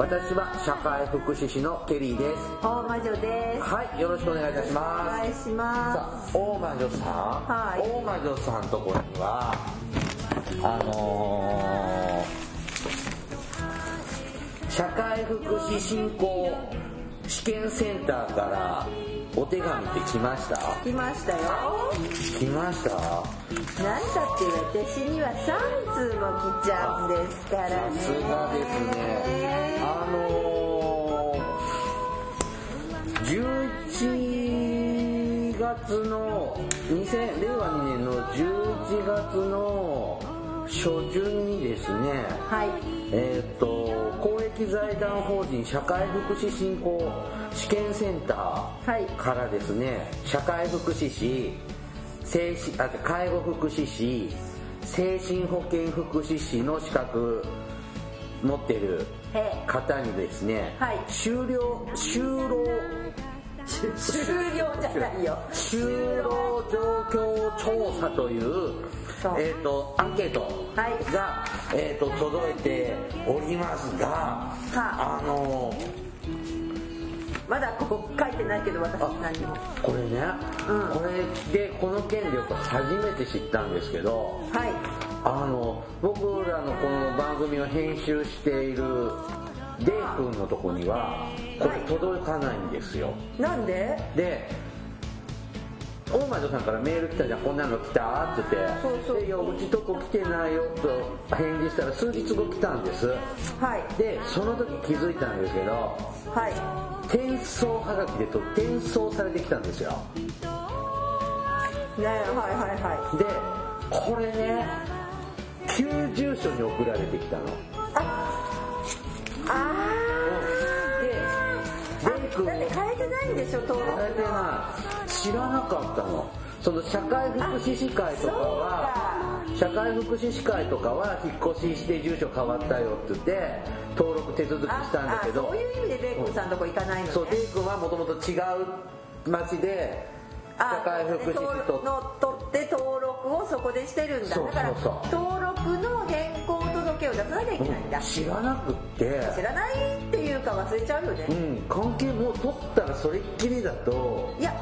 私は社会福祉士のケリーです。大魔女です。はいよろしくお願いいたしおます。願いしまさあ大魔女さん、はい。大魔女さんとこにはあのー社会福祉振興試験センターからお手紙って来ました？す来ましたよ。来ました？なんだって私には3通も来ちゃうんですからね。さすがですね。あのー、11月の2000令和2年の11月の初旬にですねはい。えーっと公益財団法人社会福祉振興試験センタはい。ーからですね社会福祉士精神あ介護福祉士精神保健福祉士の資格持ってるへ方にですね、はい。終了就労終了じゃないよ。就労状況調査というえー、とアンケートが、はい。えー、と届いておりますが、あ。のまだここ書いてないけど私あ何も。これね、うん。これでこの権力初めて知ったんですけどはい。あの僕らのこの番組を編集しているデイ君のとこにはこれ届かないんですよ、なんで？で大魔女さんからメール来たじゃん。こんなの来たって言ってそうそう。でいやうちとこ来てないよと返事したら数日後来たんです。はい。でその時気づいたんですけどはい。転送はがきでと転送されてきたんですよ。ねはいはいはい。でこれね旧住所に送られてきたの。あでレイ君ーだって変えてないんでしょ登録変えてない。知らなかったの。その社会福祉士会とかは社会福祉士会とかは引っ越しして住所変わったよって言って登録手続きしたんだけど。そういう意味でベイコンさんのとこ行かないのね。そうデイ君はもともと違う町で社会福祉士と。の取って登録をそこでしてるんだ。だから登録の変更届を出さなきゃいけないんだ、知らなくって知らないっていうか忘れちゃうよね、うん。関係もう取ったらそれっきりだと。いや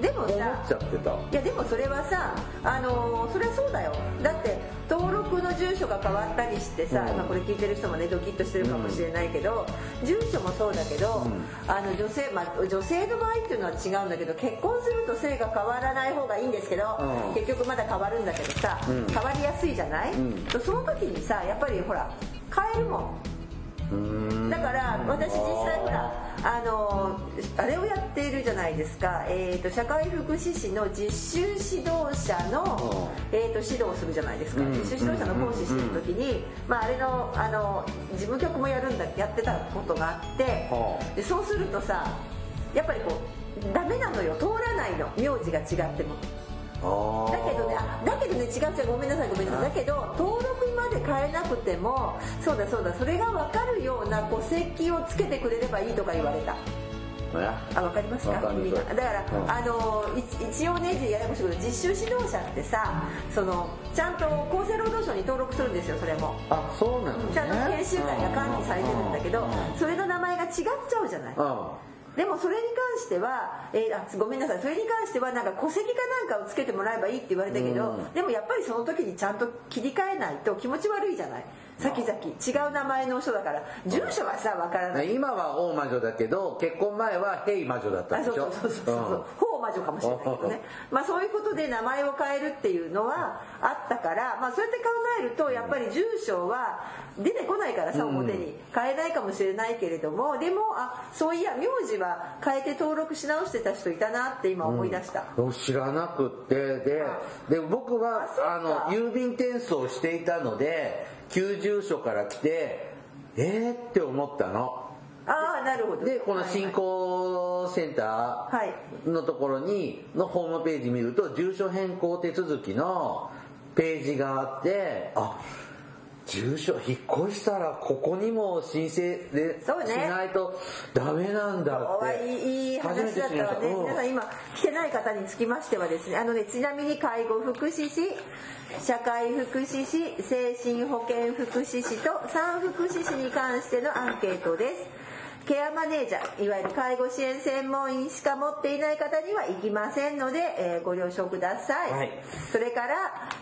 でもさいやでもそれはさあのーそれはそうだよ。だって登録の住所が変わったりしてさ、うん。まあ、これ聞いてる人もねドキッとしてるかもしれないけど、住所もそうだけど、うん。あの女性、まあ、女性の場合っていうのは違うんだけど結婚すると性が変わらない方がいいんですけど、うん。結局まだ変わるんだけどさ、うん。変わりやすいじゃない、うん。その時にさやっぱりほら変えるもんだから私実際ほらあのあれをやっているじゃないですか、えー、と社会福祉士の実習指導者の、えー、と指導をするじゃないですか、うん。実習指導者の講師してる時に、まあ、あれのあの事務局もやるんだやってたことがあってはでそうするとさやっぱりこうダメなのよ。通らないの。名字が違っても。あだけどねあだけどね違う違うごめんなさいごめんなさい。だけど登録まで変えなくてもそうだそうだそれが分かるような戸籍をつけてくれればいいとか言われた。あ分かりますか？わかりだから、うん。あのい一応ねややこしいけど実習指導者ってさそのちゃんと厚生労働省に登録するんですよそれも。あそうなのね。ちゃんと研修会が管理されてるんだけどうん。それの名前が違っちゃうじゃないでもそれに関しては、えーあごめんなさい。それに関してはなんか戸籍かなんかをつけてもらえばいいって言われたけど、うん。でもやっぱりその時にちゃんと切り替えないと気持ち悪いじゃない先々違う名前の人だから住所はさわからない、今は大魔女だけど結婚前はヘイ魔女だったでしょ？そうそうそうそう、法魔女かもしれないけどねまあそういうことで名前を変えるっていうのはあったからまあそうやって考えるとやっぱり住所は出てこないからさうん。表に変えないかもしれないけれどもでもあそういや名字は変えて登録し直してた人いたなって今思い出した、うん。知らなくって。でで僕はあの郵便転送していたので旧住所から来てえーって思ったの。ああなるほど。でこの進はい。行所センターのところに、のホームページ見ると、住所変更手続きのページがあって、あ、住所引っ越したらここにも申請で、そうね、しないとダメなんだっていい話だったわね、皆さん今来てない方につきましてはですねあのねちなみに介護福祉士社会福祉士精神保健福祉士と産福祉士に関してのアンケートですケアマネージャーいわゆる介護支援専門員しか持っていない方には行きませんので、えー、ご了承ください、はい、それから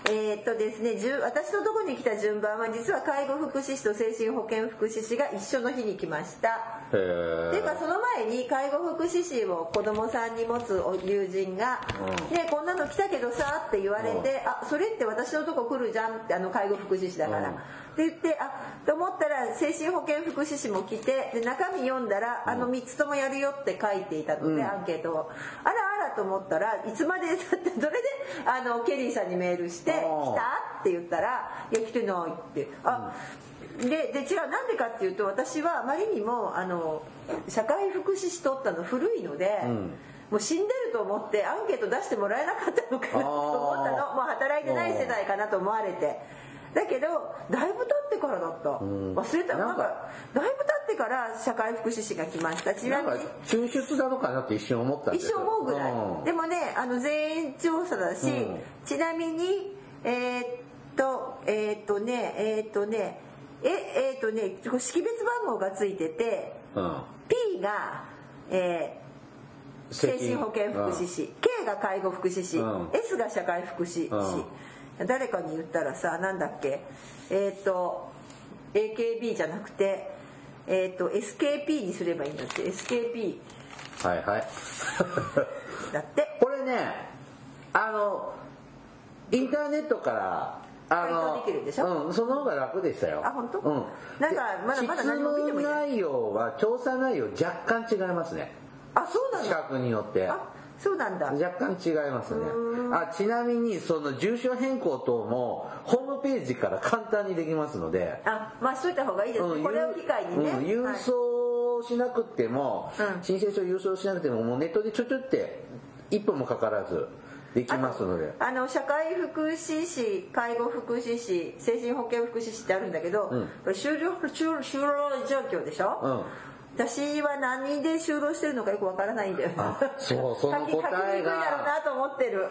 えー、っとですね私のところに来た順番は実は介護福祉士と精神保健福祉士が一緒の日に来ました。っていうかその前に介護福祉士を子供さんに持つ友人が「ねこんなの来たけどさ」って言われて「あそれって私のとこ来るじゃん」ってあの介護福祉士だから。って言ってあと思ったら精神保健福祉士も来てで中身読んだらあの3つともやるよって書いていたので、アンケートを。あらあらと思ったらいつまでだってそれであのケリーさんにメールして「来た?」って言ったら「いや来てない」って。あ、でで違うなんでかっていうと私はあまりにもあの社会福祉士取ったの古いので、うん、もう死んでると思ってアンケート出してもらえなかったのかなと思ったの。もう働いてない世代かなと思われて。だけどだいぶ経ってからだった、忘れた。なんかだいぶ経ってから社会福祉士が来ました。ちなみに抽出なのかなって一瞬思ったんです一瞬思うぐらい、うん、でもねあの全員調査だし、うん、ちなみにえー、っとえー、っとねえー、っとねええっとね識別番号がついてて、うん、P がえー精神保健福祉士、うん、K が介護福祉士、うん、S が社会福祉士、うん誰かに言ったらさなんだっけ？えっ、ー、と AKB じゃなくてえっ、ー、と SKP にすればいいんだって。SKP はいはい。だって。これねあのインターネットからあのできるでしょ、うん、その方が楽でしたよ。あ本当？うん。なんかまだまだ何も見てもいない。内容は調査内容若干違いますね。あそうなんだ資格によって。あそうなんだ。若干違いますね。あちなみにその住所変更等もホームページから簡単にできますので。あまあしといた方がいいですね、うん、これを機会にね、うん、郵送しなくても、はい、申請書郵送しなくてももうネットでちょちょって一分もかからずできますので。あの社会福祉士介護福祉士精神保健福祉士ってあるんだけど、うん、これ就労就労状況でしょ、うん私は何で就労してるのかよくわからないんだよ。そう、その答えが。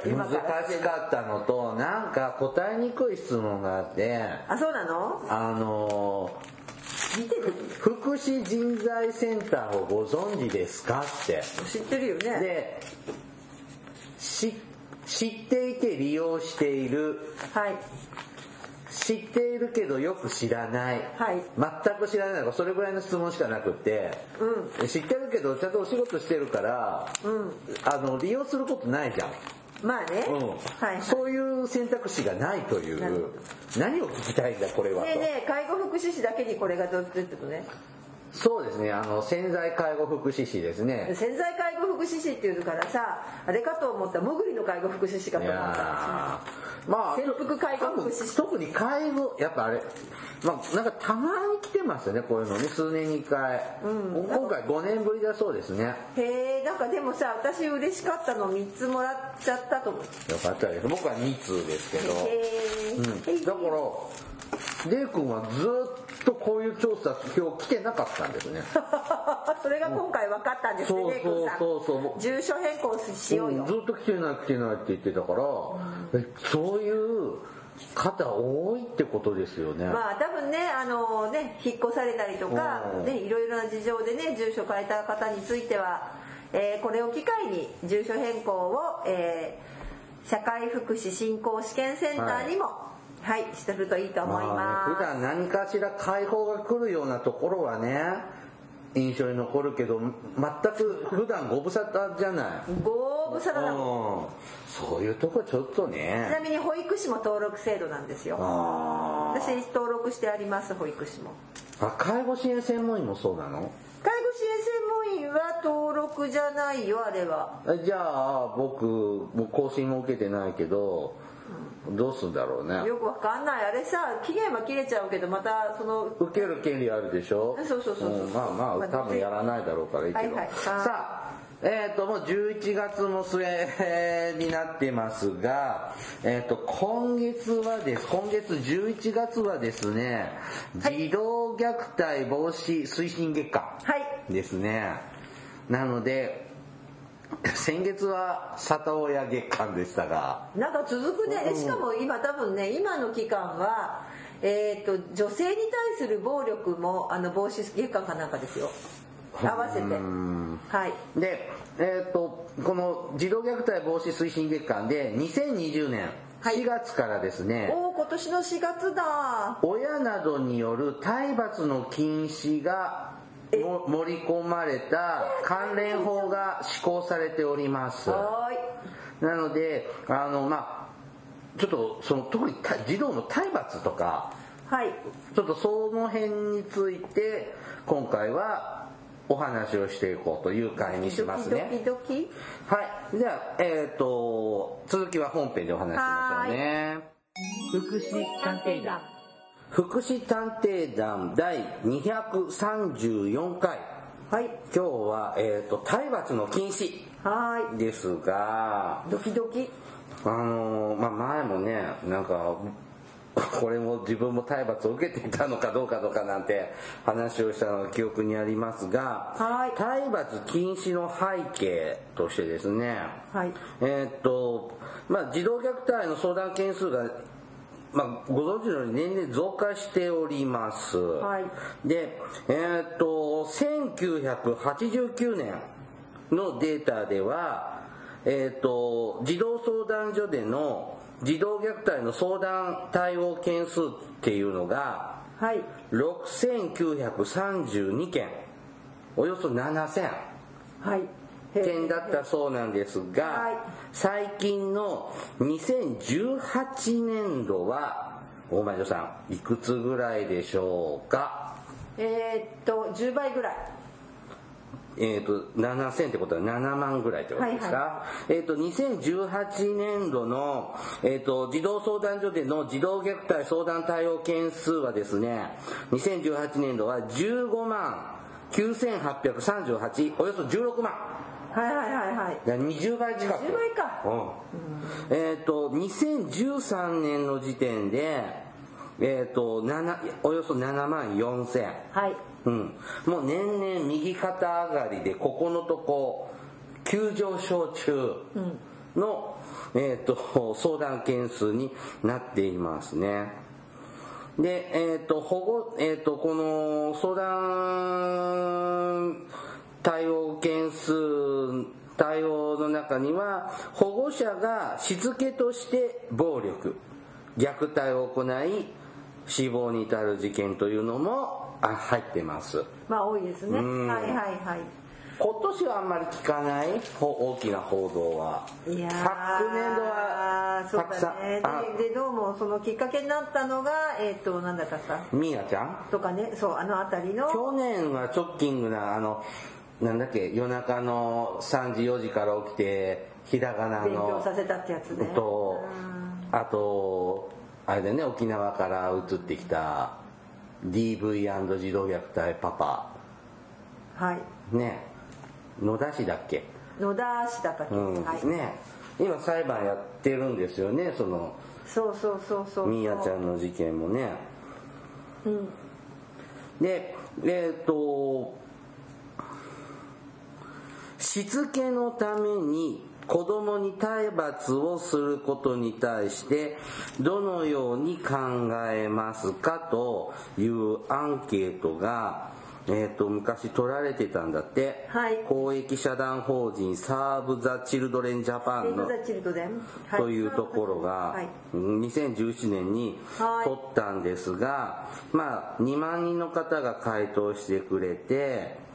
難しかったのと、なんか答えにくい質問があって。あ、そうなの？あの福祉人材センターをご存知ですかって。知ってるよね。で知っていて利用している、はい、知っているけどよく知らない、はい、全く知らないのかそれぐらいの質問しかなくて、うん、知ってるけどちゃんとお仕事してるから、うん、あの利用することないじゃん。まあね、うん。はい、はい、そういう選択肢がないという。何を聞きたいんだこれはねえねえ介護福祉士だけにこれがどうってことねそうですねあの潜在介護福祉士ですね。潜在介護福祉士っていうからさあれかと思ったもぐりの介護福祉士かと思ったまあ潜伏介護福祉士。特に介護やっぱあれまあなんかたまに来てますよねこういうのね数年に1回、うん、今回5年ぶりだそうですね。へえんかでもさ私嬉しかったの3つもらっちゃったと思ってよかったです。僕は2通ですけど。へえ、うん、だからレイ君はずっとこういう調査今日来てなかったんですね。それが今回分かったんですね、レイ君さんそうそう。そう住所変更しようよ、うん、ずっと来てない来てないって言ってたから、うん、そういう方多いってことですよね。まあ多分ねあのね引っ越されたりとか、ね、いろいろな事情でね住所変えた方については、えー、これを機会に住所変更を、えー、社会福祉振興試験センターにも、はいはいしてるといいと思います、まあね、普段何かしら解放が来るようなところはね印象に残るけど全く普段ご無沙汰じゃない。ご無沙汰だもん。そういうとこちょっとね。ちなみに保育士も登録制度なんですよ。私登録してあります保育士も。あ介護支援専門員もそうなの？介護支援専門員は登録じゃないよあれは。じゃあ僕更新も受けてないけどどうすんだろうね。よくわかんない。あれさ期限は切れちゃうけどまたその受ける権利あるでしょ？そうそうそうそう、うん、まあまあ多分やらないだろうからいいけど、はいはい、さあえっ、ー、と、もう11月も末になってますが、えっ、ー、と、今月はです、今月11月はですね、はい、児童虐待防止推進月間ですね。はい、なので、先月は里親月間でしたが。なんか続くね。しかも今多分ね、今の期間は、えっ、ー、と、女性に対する暴力も、あの、防止月間かなんかですよ。合わせて。はい。で、えっ、ー、と、この児童虐待防止推進月間で2020年4月からですね、はい、お今年の4月だ親などによる体罰の禁止が盛り込まれた関連法が施行されておりますなのであのまあちょっとその特に児童の体罰とか、はい、ちょっとその辺について今回はお話をしていこうという回にしますね。ドキドキはい。じゃあ、えっ、ー、と、続きは本編でお話しましょうね。福祉探偵団。福祉探偵団第234回。はい。今日は、えっ、ー、と、体罰の禁止。はい。ですが、ドキドキ。あのまあ、前もね、なんか、これも自分も体罰を受けていたのかどうかとかなんて話をしたのが記憶にありますが、はい、体罰禁止の背景としてですね、はい、えー、っと、まあ、児童虐待の相談件数がまあ、ご存知のように年々増加しております。はい、で、えー、っと、1989年のデータでは、えー、っと、児童相談所での児童虐待の相談対応件数っていうのが、はい、6932件。およそ7000、はい、件だったそうなんですが、はい、最近の2018年度は大前女さんいくつぐらいでしょうか？えー、っと10倍ぐらい。えっ、ー、と、7000ってことは7万ぐらいってことですか、はいはい、えっ、ー、と、2018年度の、えっ、ー、と、児童相談所での児童虐待相談対応件数はですね、2018年度は15万9838、およそ16万。はいはいはいはい。20倍近く。20倍か。うん。えっ、と、2013年の時点で、えっ、と、およそ7万4000。はい。うん、もう年々右肩上がりでここのとこ急上昇中の、うん、えーと、相談件数になっていますね。で、えっ、ー、と、保護、えっ、ー、と、この相談対応件数、対応の中には、保護者がしつけとして暴力、虐待を行い、死亡に至る事件というのもあ入ってます。まあ多いですね。はいはいはい。今年はあんまり聞かない大きな報道は。いや昨年度はそうだね。ででどうもそのきっかけになったのがえっ、ー、となんだか？さみーちゃん？とかね。そうあの辺りの。去年はチョッキングなあのなんだっけ夜中の3時4時から起きてひらがなの勉強させたってやつね。とあとあれでね沖縄から移ってきた DV& 児童虐待パパ。はい。ね。野田市だっけ？野田市だったっけ、うん、はい、ね。今裁判やってるんですよねそのそうそうそうそうみやちゃんの事件もね。うん。でえっ、ー、としつけのために子供に体罰をすることに対してどのように考えますかというアンケートがえーと、昔取られてたんだって、はい、公益社団法人サーブ・ザ・チルドレン・ジャパンのというところが、はい、2017年に取ったんですが、まあ2万人の方が回答してくれて、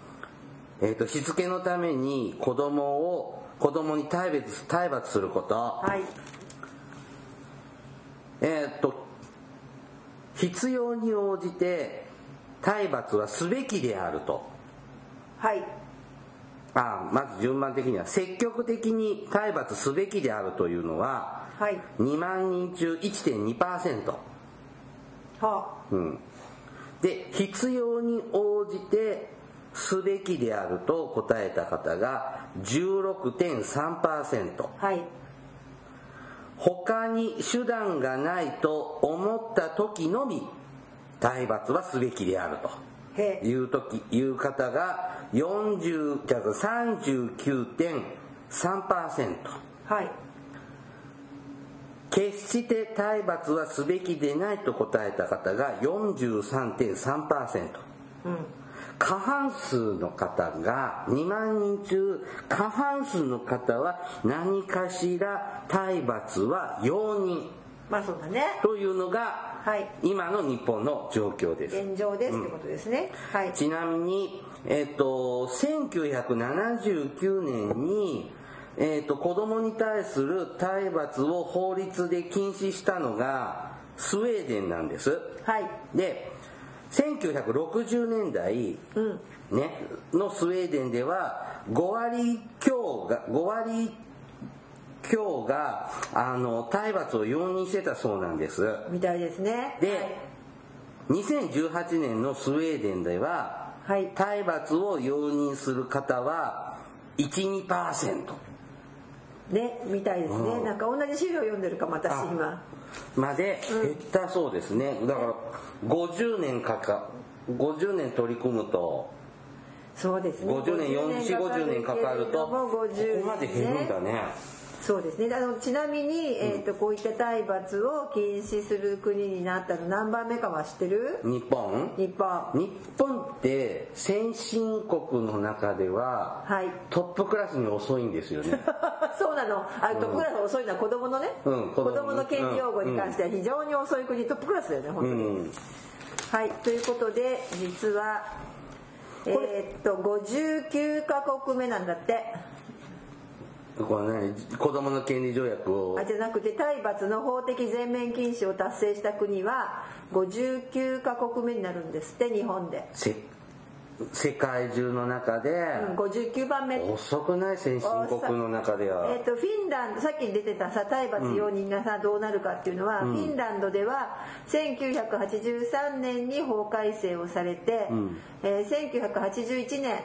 えーとしつけのために子供を子供に体罰体罰すること、はい、えー、っと必要に応じて体罰はすべきであると。はい。あまず順番的には積極的に体罰すべきであるというのは、はい、2万人中1.2%はあ、うん、で必要に応じてすべきであると答えた方が16.3%。はい。他に手段がないと思った時のみ体罰はすべきであるという時いう方が40 39.3%。はい。決して体罰はすべきでないと答えた方が43.3%。うん過半数の方が2万人中過半数の方は何かしら体罰は容認。まあそうだね。というのが、はい、今の日本の状況です。現状です、ってことですね、はい、ちなみに、えっ、ー、と1979年にえーと、子供に対する体罰を法律で禁止したのがスウェーデンなんです。はい、で1960年代、うんね、のスウェーデンでは5割強が5割強があの体罰を容認してたそうなんです。みたいですね。で、はい、2018年のスウェーデンでは、はい、体罰を容認する方は12%ねみたいですね、うん、なんか同じ資料読んでるかも私今。まで減ったそうですね、だから50年かか50年取り組むと。そうですね。50年4050年かかるとここまで減るんだねそうですね。あのちなみに、えーと、こういった体罰を禁止する国になったの何番目かは知ってる？日本？日本。日本って先進国の中では、はい、トップクラスに遅いんですよね。そうなの。あトップクラス遅いのは子供のね、うん、子供の権利擁護に関しては非常に遅い国、トップクラスだよね本当に、うん、はい。ということで実はえー、っと59カ国目なんだってこれね子供の権利条約を。あじゃなくて体罰の法的全面禁止を達成した国は59カ国目になるんですって日本で。世界中の中で、うん、59番目。遅くない先進国の中では、えーと、フィンランドさっき出てたさ体罰容認がさ、どうなるかっていうのは、うん、フィンランドでは1983年に法改正をされて、うん、えー、1981年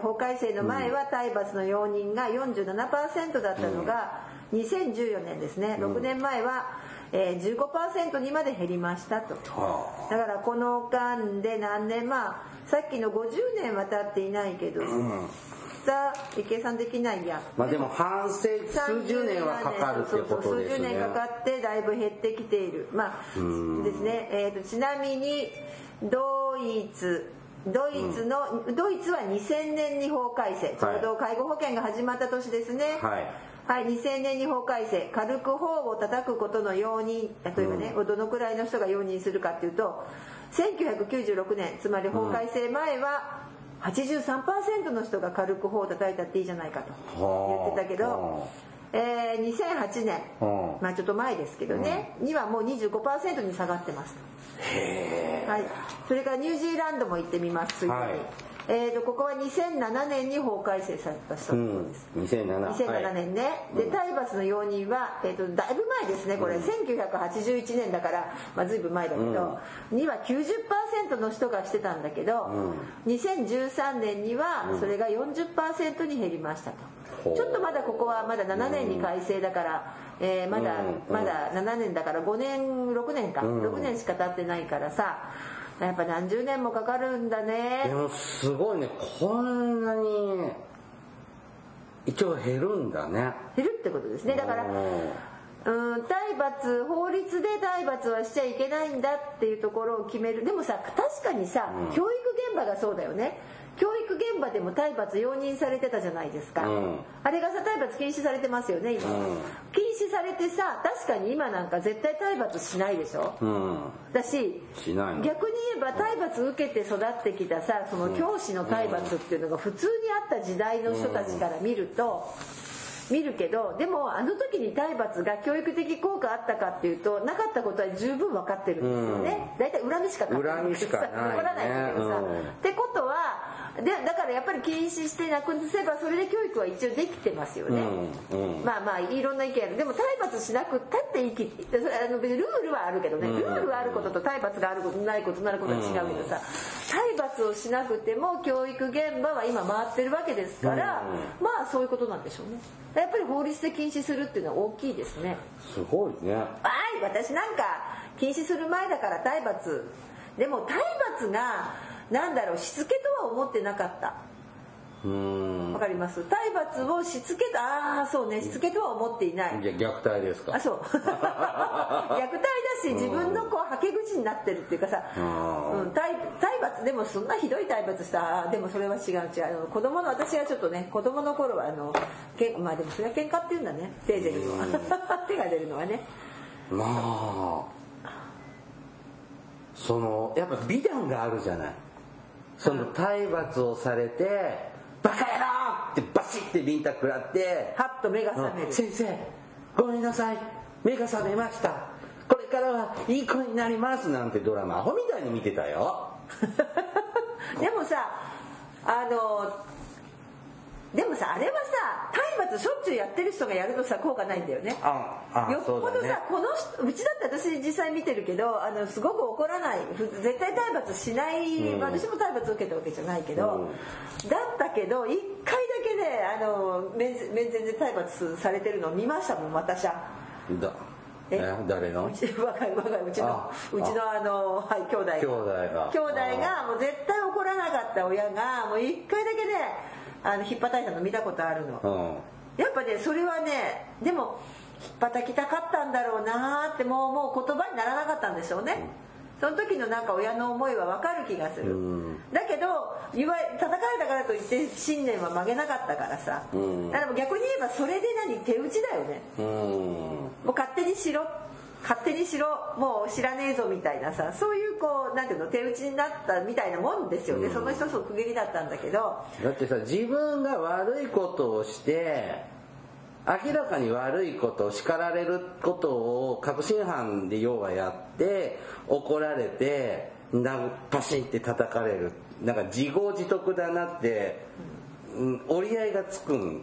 法改正の前は体罰の容認が47%だったのが、2014年ですね。6年前は、えー、15%にまで減りましたと、だからこの間で何年まあさっきの50年は経っていないけど、うん。さ計算できないや。まあでも半世数十年はかかるってことですね。数十年かかってだいぶ減ってきている。まあですね、えーとちなみにドイツドイツの、うん、ドイツは2000年に法改正ちょうど介護保険が始まった年ですね。はい。はい、2000年に法改正軽く頬を叩くことの容認例えばね、うん、どのくらいの人が容認するかっていうと1996年つまり法改正前は83%の人が軽く頬を叩いたっていいじゃないかと言ってたけど、えー、2008年、まあちょっと前ですけどね、にはもう25%に下がってます。はい、それからニュージーランドも行ってみます。ついでに、はい、えーと、ここは2007年に法改正されたそうです、うん、2007, 2007年ね、はい、で体罰の容認は、えーと、だいぶ前ですねこれ、うん、1981年だから、まあ、随分前だけど、うん、には90%の人がしてたんだけど、うん、2013年にはそれが40%に減りましたと。ちょっとまだここはまだ7年に改正だから、えー、まだ、まだ7年だから5年6年か、6年しか経ってないからさやっぱ何十年もかかるんだね。でもすごいね。こんなに一応減るんだね。減るってことですね。だからうん体罰法律で体罰はしちゃいけないんだっていうところを決める。でもさ確かにさ、うん、教育現場がそうだよね教育現場でも体罰容認されてたじゃないですか、うん、あれがさ体罰禁止されてますよね今、うん、禁止されてさ確かに今なんか絶対体罰しないでしょ、うん、だし逆に言えば体罰受けて育ってきたさその教師の体罰っていうのが普通にあった時代の人たちから見ると、見るけどでもあの時に体罰が教育的効果あったかっていうとなかったことは十分分かってるんですよね、大体恨みしか恨みしかない、ね、ないんだけどさ、ってことはでだからやっぱり禁止してなくせばそれで教育は一応できてますよね、うんうん、まあまあいろんな意見あるでも体罰しなくたっていいあの別にルールはあるけどね、ルールがあることと体罰があることないことなることは違うけどさ、体罰をしなくても教育現場は今回ってるわけですから、まあそういうことなんでしょうねやっぱり法律で禁止するっていうのは大きいですね。すごいね。はい私なんか禁止する前だから体罰。でも体罰がなんだろうしつけとは思ってなかった。わかります？体罰をしつけたああそうねしつけとは思っていない。じゃ虐待ですか？あそう。虐待だし自分のこうはけ口になってるっていうかさ、うん、体体罰でもそんなひどい体罰したでもそれは違う。違う。子供の私がちょっとね子供の頃はあのけまあでもそれは喧嘩っていうんだね。手出るのは手が出るのはね。まあそのやっぱ美談があるじゃない。その体罰をされてバカ野郎ってバシッてビンタ食らってはっと目が覚める、うん、先生ごめんなさい。目が覚めました。これからはいい子になります。なんてドラマアホみたいに見てたよ でもさあのでもさあれはさ体罰しょっちゅうやってる人がやるとさ効果ないんだよね。よっぽどさ、ね、この人うちだって私実際見てるけどあのすごく怒らない。絶対体罰しない、うん、私も体罰受けたわけじゃないけど、うん、だったけど一回だけねあの面前で体罰されてるのを見ましたもん私は。だえ？誰の？うち若い若いうちのうちのあのはい兄弟。が兄弟が。兄弟がもう絶対怒らなかった親がもう一回だけねあの引っ叩いたの見たことあるの、うん、やっぱねそれはねでも引っ叩きたかったんだろうなってもうもう言葉にならなかったんでしょうね、その時のなんか親の思いは分かる気がする、うん、だけどいわ叩かれたからといって信念は曲げなかったからさ、うん、だから逆に言えばそれで何手打ちだよね、うん、もう勝手にしろ。勝手にしろ。もう知らねえぞみたいなさ。そういうこうなんていうの手打ちになったみたいなもんですよね、うん、その一つの区切りだったんだけど。だってさ自分が悪いことをして明らかに悪いこと叱られることを確信犯で要はやって怒られてなパシンって叩かれる。なんか自業自得だなって、うん、折り合いがつくん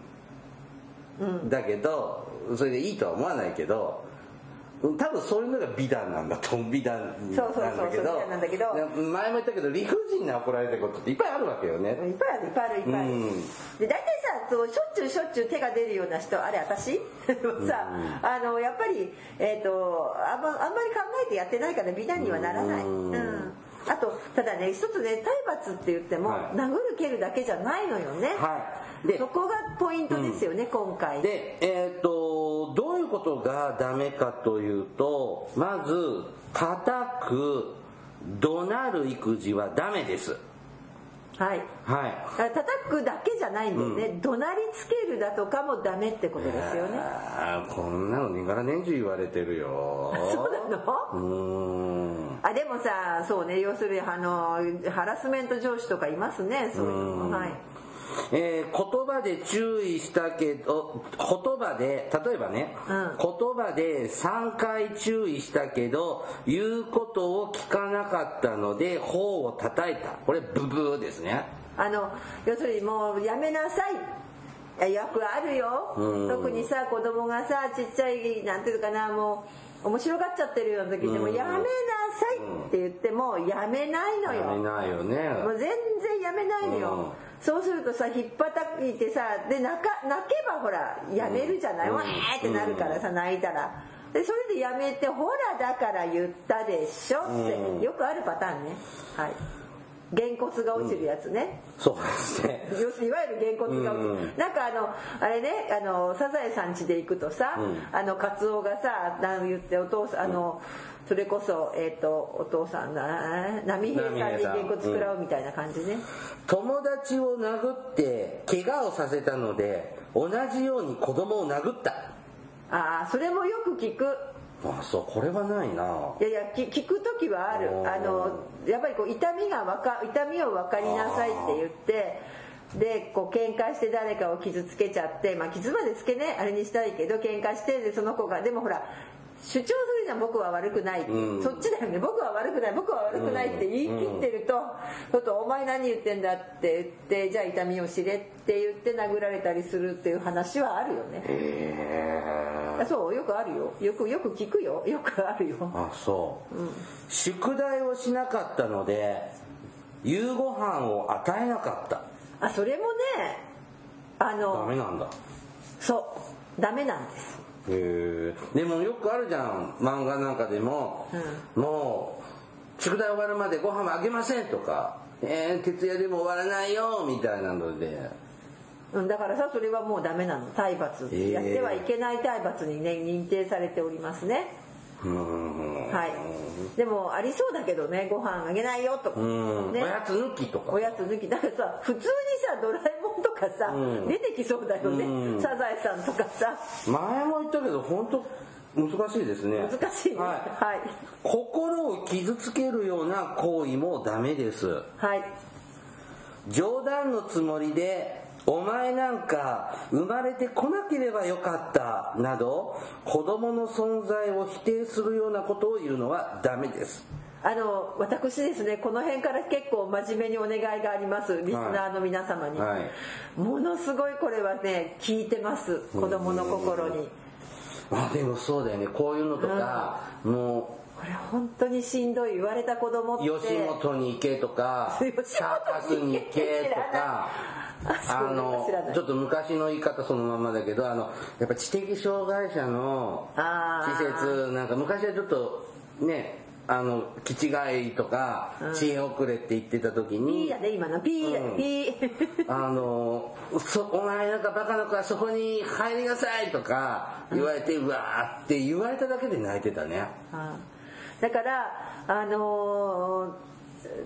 だけど、それでいいとは思わないけど多分そういうのが美談なんだと美談なんだけど。なんだけど。前も言ったけど理不尽な怒られたことっていっぱいあるわけよね。いっぱいあるいっぱいあるいっぱいある、うん、で大体さそうしょっちゅうしょっちゅう手が出るような人あれ私。さ、うん、あのやっぱり、えーと、あんまあんまり考えてやってないから美談にはならない、うん、うんあとただね一つね体罰って言っても、はい、殴る蹴るだけじゃないのよね、はい、でそこがポイントですよね、うん、今回。でえっ、ー、とどういうことがダメかというとまず叩く怒鳴る育児はダメです。はい、はい、叩くだけじゃないんだよね、うん、怒鳴りつけるだとかもダメってことですよね。こんなの年がら年中言われてるよ。そうなの？うんあでもさそうね要するにあのハラスメント上司とかいますねそういうの。はい。えー、言葉で注意したけど言葉で例えばね、うん、言葉で3回注意したけど言うことを聞かなかったので頬を叩いた。これブブーですね。あの要するにもうやめなさい。よくあるよ、うん、特にさ子供がさちっちゃいなんていうかなもう面白がっちゃってるような時でも、やめなさいって言ってもやめないのよ、やめないよね。もう全然やめないのよ、そうするとさ引っ叩いてさで泣か泣けばほらやめるじゃない、うん、わーってなるからさ泣いたら。でそれでやめてほらだから言ったでしょって、よくあるパターンね。はいげんこつが落ちるやつね、うん、そうですね。要するにいわゆるげんこつが落ちる、うん、なんかあのあれねあのサザエさん家で行くとさ、うん、あのカツオがさ何言ってお父さんあの、それこそ、えーと、お父さんが波平さんにげんこつ食らうみたいな感じね、友達を殴って怪我をさせたので同じように子供を殴った。ああそれもよく聞くあそうこれはないな。いやいや聞く時はある。あのやっぱりこう痛みがわか痛みを分かりなさいって言ってでこう喧嘩して誰かを傷つけちゃってまあ傷までつけねあれにしたいけど喧嘩してでその子がでもほら主張するるじゃん僕は悪くない、うん、そっちだよね。僕は悪くない。僕は悪くないって言い切ってると、ちょっとお前何言ってんだって言ってじゃあ痛みを知れって言って殴られたりするっていう話はあるよね。へそうよくあるよ。よくよく聞くよ。よくあるよ。あそう、うん、宿題をしなかったので夕ご飯を与えなかった。あそれもねあのダメなんだ。そう。ダメなんですでもよくあるじゃん。漫画なんかでも、うん、もう宿題終わるまでご飯あげませんとかえー、徹夜でも終わらないよみたいなので。うん、だからさそれはもうダメなの。体罰、えー、やってはいけない体罰にね認定されておりますねはい。でもありそうだけどねご飯あげないよとか、ね、おやつ抜きとか。おやつ抜き。だからさ普通にさドラえもんとかさ、出てきそうだよね、サザエさんとかさ。前も言ったけど本当難しいですね。難しいね、はい、はい、心を傷つけるような行為もダメです。はい。冗談のつもりでお前なんか生まれてこなければよかったなど子供の存在を否定するようなことを言うのはダメです。あの私ですねこの辺から結構真面目にお願いがありますリスナーの皆様に、はい。はい、ものすごいこれはね聞いてます子供の心に。あでもそうだよね。こういうのとか、うん、もうこれ本当にしんどい。言われた子供って。吉本に行けとかサーカスに行けとかあのちょっと昔の言い方そのままだけどあのやっぱ知的障害者の施設なんか昔はちょっとねあの気違いとか知恵遅れって言ってた時に、ピーやで今の。ピー、うん、ピー。あのそお前なんかバカな子はそこに入りなさいとか言われて、うわーって言われただけで泣いてたね、だからあのー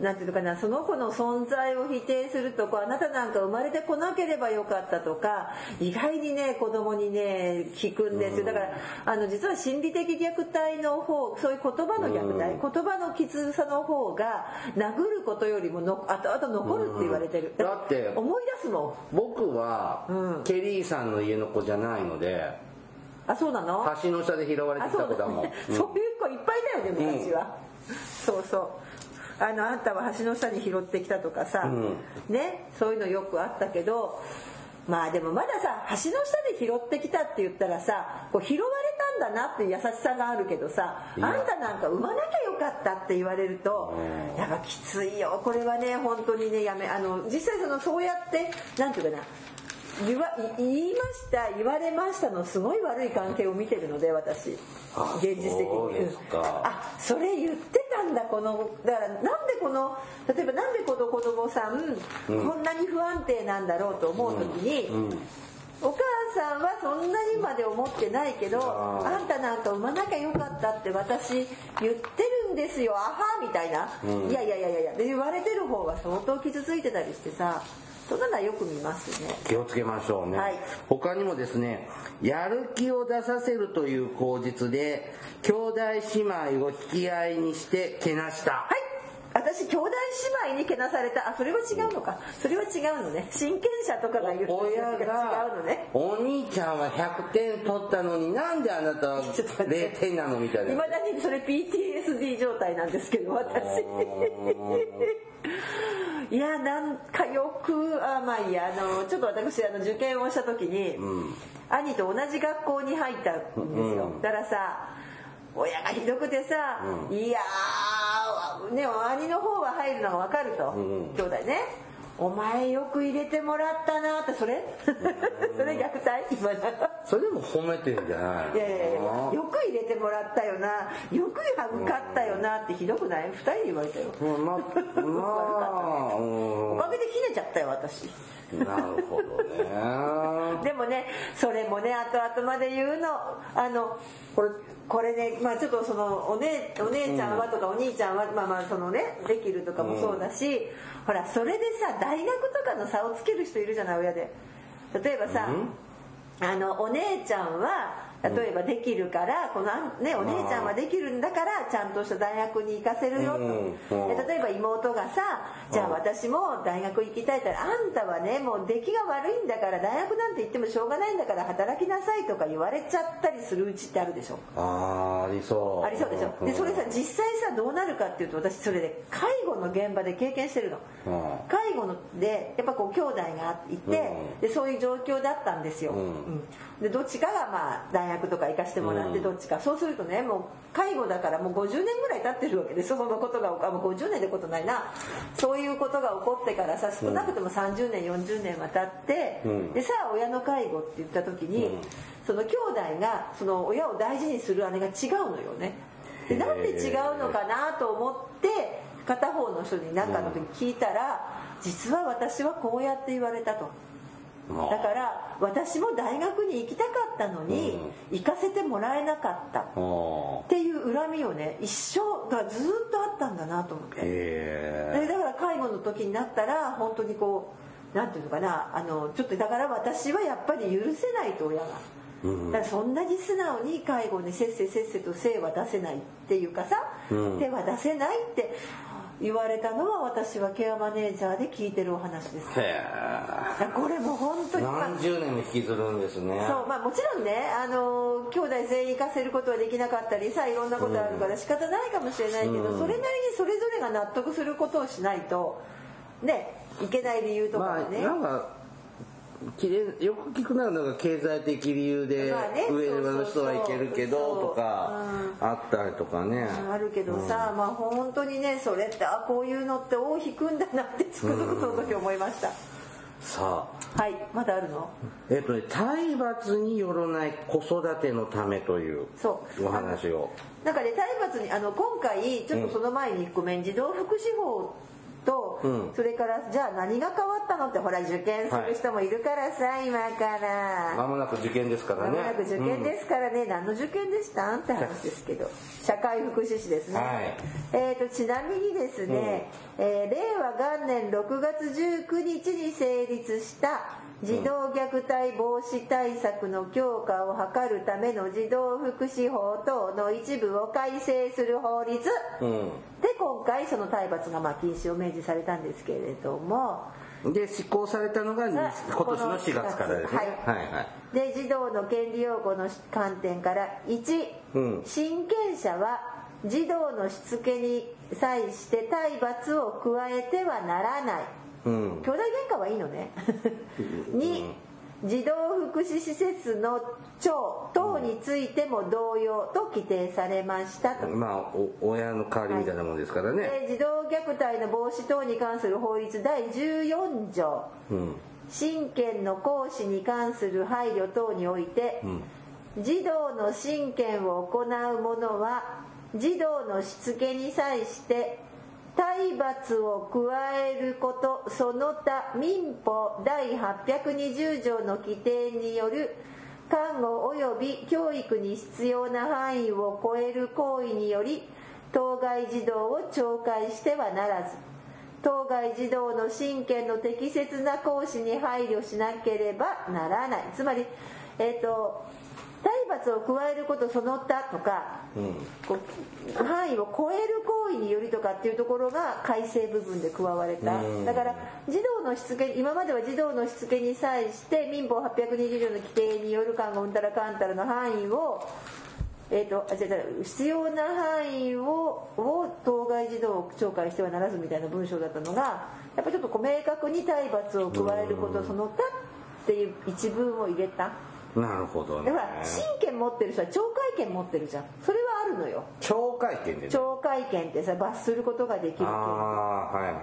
なんていうのかなその子の存在を否定するとこうあなたなんか生まれてこなければよかったとか意外にね子供にね聞くんですよ。だからあの実は心理的虐待の方そういう言葉の虐待言葉のきつさの方が殴ることよりもの後々残るって言われてる。だって思い出すもん。僕は、うん、ケリーさんの家の子じゃないのであそうなの？橋の下で拾われてた子だもん、そういう子いっぱいだよね昔は、うん、そうそうあのあんたは橋の下に拾ってきたとかさ、うん、ねそういうのよくあったけどまあでもまださ橋の下で拾ってきたって言ったらさこう拾われたんだなって優しさがあるけどさあんたなんか産まなきゃよかったって言われるとやっぱきついよ。これはね本当にねやめあの実際そのそうやって何て言うかな言わ言いました言われましたのすごい悪い関係を見てるので私。現実的に。あそれ言ってたんだこのだからなんでこの例えばなんでこの子供さん、うん、こんなに不安定なんだろうと思う時に、お母さんはそんなにまで思ってないけどあんたなんか産まなきゃよかったって私言ってるんですよあはみたいな、うん、いやいやいやいやで言われてる方は相当傷ついてたりしてさそんなのはよく見ますね。気をつけましょうね、はい、他にもですねやる気を出させるという口実で兄弟姉妹を引き合いにしてけなした。はい。私兄弟姉妹にけなされた。あそれは違うのか。それは違うのね。親権者とかが言う親が違うのね。お兄ちゃんは100点取ったのになんであなたは 0点なのみたいな。いまだにそれ PTSD 状態なんですけど私いやなんかよくあまあいいやあのちょっと私あの受験をした時に、うん、兄と同じ学校に入ったんですよ、うん、だからさ親がひどくてさ、うん、いやね兄の方は入るのが分かると、うん、兄弟ねお前よく入れてもらったなってそれ？それ虐待？今それでも褒めてんじゃないいやいやいやよく入れてもらったよな。よく授かったよなってひどくない？二人に言われたよ、まあ、まあ、おかげでひねちゃったよ私なるほどね。でもねそれもね後々まで言うの。あのこれこれねまあちょっとそのお姉お姉ちゃんはとかお兄ちゃんはまあまあそのねできるとかもそうだし、ほらそれでさ大学とかの差をつける人いるじゃない親で。例えばさ、あのお姉ちゃんは例えばできるからこの、ね、お姉ちゃんはできるんだからちゃんとした大学に行かせるよと、例えば妹がさじゃあ私も大学行きたいったらあんたはねもう出来が悪いんだから大学なんて行ってもしょうがないんだから働きなさいとか言われちゃったりするうちってあるでしょ。あありそう。ありそうでしょ。でそれさ実際さどうなるかっていうと私それで介護の現場で経験してるの。介護のでやっぱこう兄弟がいてでそういう状況だったんですよ、うん。でどっちかがまあ大学とか行かしてもらってどっちか、そうするとねもう介護だからもう50年ぐらい経ってるわけでそのことがあもう50年ってことないな。そういうことが起こってからさ少なくとも30年40年は経って、でさあ親の介護って言った時に、その兄弟がその親を大事にする姉が違うのよね。でなんで違うのかなと思って片方の人に何かの時聞いたら、実は私はこうやって言われたと。だから私も大学に行きたかったのに行かせてもらえなかった。っていう恨みをね一生がずっとあったんだなと思って。だから介護の時になったら本当にこう何て言うのかなあのちょっとだから私はやっぱり許せないと親が。だからそんなに素直に介護にせっせせっせと精は出せないっていうかさ、手は出せないって言われたのは私はケアマネージャーで聞いてるお話です。へえ。これも本当に何十年も引きずるんですね。そうまあもちろんねあの兄弟全員行かせることはできなかったりさいろんなことあるから仕方ないかもしれないけど、うん、それなりにそれぞれが納得することをしないとねいけない理由とかね、まあ、なんかきれよく聞くのが経済的理由で上の人はいけるけどとかあったりとかね。あるけどさ、まあ本当にねそれってあこういうのって尾を引くんだなってつくづくその時思いました。さあ。はいまだあるの？えっとね体罰によらない子育てのためというお話を。なんかね体罰にあの今回ちょっとその前にごめん児童福祉法と、うん、それからじゃあ何が変わったの？ってほら受験する人もいるからさ、はい、今から。間もなく受験ですからね。間もなく受験ですからね、うん、何の受験でした？って話ですけど。社会福祉士ですね、はい、えーと、ちなみにですね、うん、えー、令和元年6月19日に成立した児童虐待防止対策の強化を図るための児童福祉法等の一部を改正する法律、うん、で今回その体罰がまあ禁止を明示されたんですけれどもで施行されたのが今年の4月からですね、はい、はいはい。で児童の権利擁護の観点から1、うん、親権者は児童のしつけに際して体罰を加えてはならない。うん、兄弟喧嘩はいいのね。2、児童福祉施設の長等についても同様と規定されましたと、まあ親の代わりみたいなもんですからね、はい、児童虐待の防止等に関する法律第14条、うん、親権の行使に関する配慮等において、うん、児童の親権を行う者は児童のしつけに際して体罰を加えることその他民法第820条の規定による看護及び教育に必要な範囲を超える行為により当該児童を懲戒してはならず当該児童の親権の適切な行使に配慮しなければならない。つまりえっ、ー、と体罰を加えることその他とか、うん、こう範囲を超える行為によりとかっていうところが改正部分で加われた、だから児童のしつけ今までは児童のしつけに際して民法820条の規定による看護うんたらかんたらの範囲をえーと、あ違う必要な範囲をを当該児童を懲戒してはならずみたいな文章だったのがやっぱりちょっとこう明確に体罰を加えることその他っていう一文を入れた。なるほどね。だから親権持ってる人は懲戒権持ってるじゃん。それはあるのよ。懲戒権で、ね、懲戒権ってさ罰することができるああはいはいは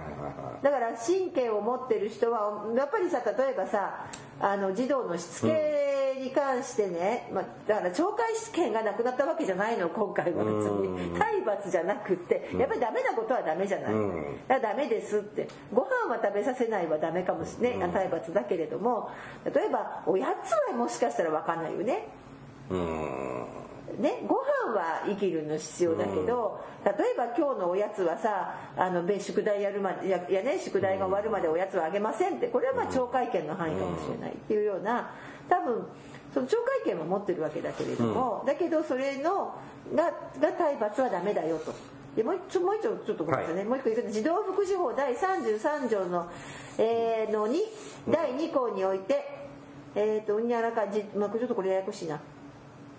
いだから親権を持ってる人はやっぱりさ例えばさあの児童のしつけに関してね、うん、まあ、だから懲戒権がなくなったわけじゃないの今回は別に。体罰じゃなくってやっぱりダメなことはダメじゃない、うん、だからダメですって。ご飯は食べさせないはダメかもしれない、うん、体罰だけれども。例えばおやつはもしかしたら分かんないよね。うんね、ご飯は生きるの必要だけど、例えば今日のおやつはさあの宿題やるまでややね宿題が終わるまでおやつはあげませんってこれはまあ懲戒権の範囲かもしれない。っていうような多分その懲戒権も持ってるわけだけれども、だけどそれのがが体罰はダメだよと。でもう一もう一丁ちょっとごめんなさいね、はい、もう一個言うと児童福祉法第33条の,、えー、の2第2項において、えっ、ー、とうんにゃらかじ、まあ、ちょっとこれややこしいな。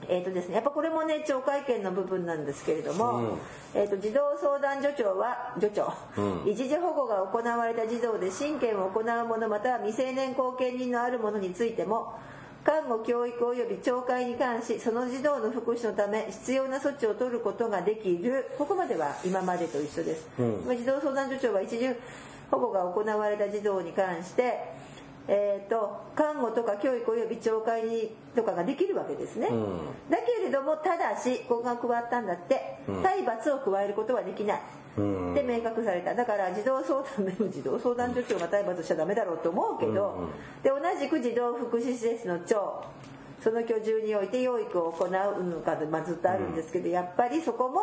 えーとですね、やっぱこれもね懲戒権の部分なんですけれども、うん、えーと、児童相談所長は助長、うん、一時保護が行われた児童で親権を行う者または未成年後見人のある者についても看護教育及び懲戒に関しその児童の福祉のため必要な措置を取ることができるここまでは今までと一緒です、うん、児童相談所長は一時保護が行われた児童に関してえーと、看護とか教育及び懲戒にとかができるわけですね、うん、だけれどもただしここが加わったんだって、うん、体罰を加えることはできない、で明確された。だから児童相談でも児童相談所長が体罰しちゃダメだろうと思うけど、で同じく児童福祉施設の長その居住において養育を行うのかで、まあ、ずっとあるんですけど、やっぱりそこも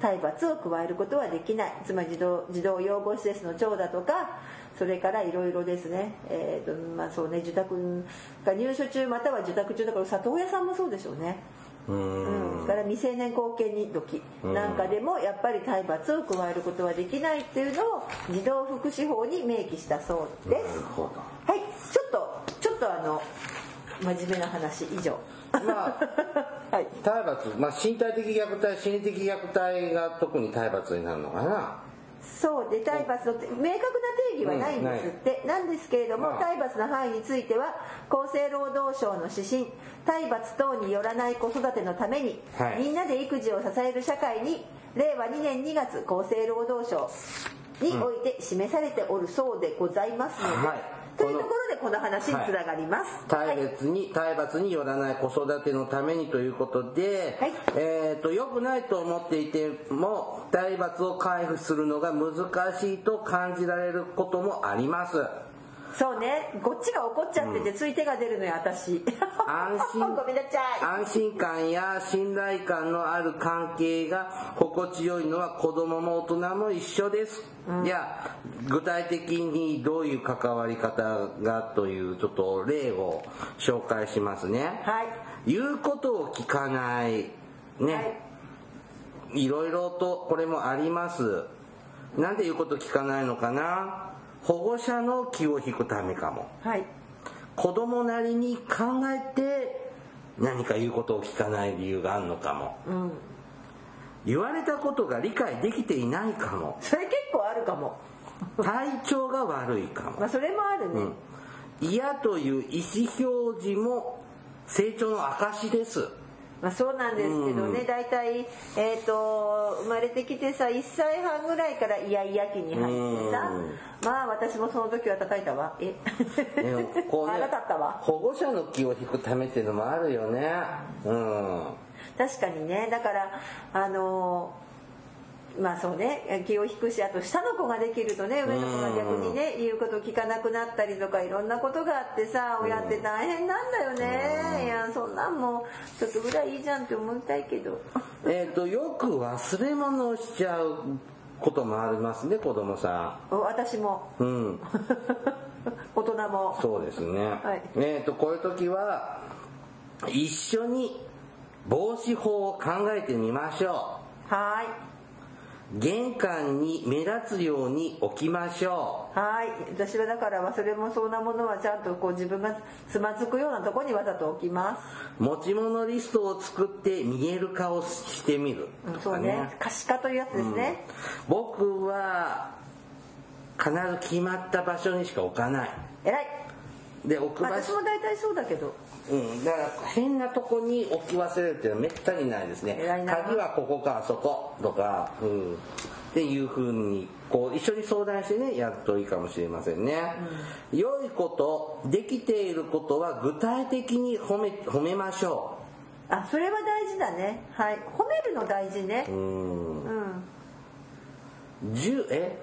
体罰を加えることはできない。つまり児童児童養護施設の長だとかそれからいろいろですね、えーとまあそうね、受託が入所中または受託中だから里親さんもそうでしょうね。うん、から未成年後見人時なんかでもやっぱり体罰を加えることはできないっていうのを児童福祉法に明記したそうです。はいちょっとちょっとあの真面目な話以上。まあ、はい、体罰、まあ、身体的虐待心理的虐待が特に体罰になるのかなそうで体罰の明確な定義はないんですって、うん、なんですけれども体罰の範囲については厚生労働省の指針体罰等によらない子育てのために、はい、みんなで育児を支える社会に令和2年2月厚生労働省において示されておるそうでございますので、うんはいというところでこの話につながります。体罰に、体罰によらない子育てのためにということで、はい、えっ、ー、と、良くないと思っていても、体罰を回避するのが難しいと感じられることもあります。そうね。こっちが怒っちゃっててつい手が出るのよ私。安心。ごめんなさい安心感や信頼感のある関係が心地よいのは子供も大人も一緒です、うん、じゃあ具体的にどういう関わり方がというちょっと例を紹介しますね、はい、言うことを聞かないね、はい、いろいろとこれもあります。なんで言うこと聞かないのかな？保護者の気を引くためかも、はい、子供なりに考えて何か言うことを聞かない理由があるのかも、うん、言われたことが理解できていないかも。それ結構あるかも。体調が悪いかも。まあそれもあるね、うん、嫌という意思表示も成長の証ですまあ、そうなんですけどね、大体、えーと、生まれてきてさ1歳半ぐらいからイヤイヤ期に入ってさ、まあ私もその時は叩いたわ。え？こう、ね、腹立ったわ。保護者の気を引くためっていうのもあるよね。うん。確かにね。だからあのーまあそうね気を引くしあと下の子ができるとね上の子が逆にね言うこと聞かなくなったりとかいろんなことがあってさ親って大変なんだよね。いやそんなんもちょっとぐらいいいじゃんって思いたいけど。えっとよく忘れ物をしちゃうこともありますね子供さん。私も。うん。大人も。そうですね、はい、えっとこういう時は一緒に防止法を考えてみましょう。はい玄関に目立つように置きましょう。はい。私はだから忘れ物そうなものはちゃんとこう自分がつまずくようなとこにわざと置きます。持ち物リストを作って見える化をしてみる、うん、そうね。可視化というやつですね、うん、僕は必ず決まった場所にしか置かない。偉い。で置く場所。私も大体そうだけどうん、だから変なとこに置き忘れるっていうのはめったにないですね。鍵はここかあそことか、うん、っていうふうにこう一緒に相談してねやるといいかもしれませんね、うん、良いことできていることは具体的に褒め褒めましょう。あそれは大事だね。はい。褒めるの大事ね。うん。うん。10え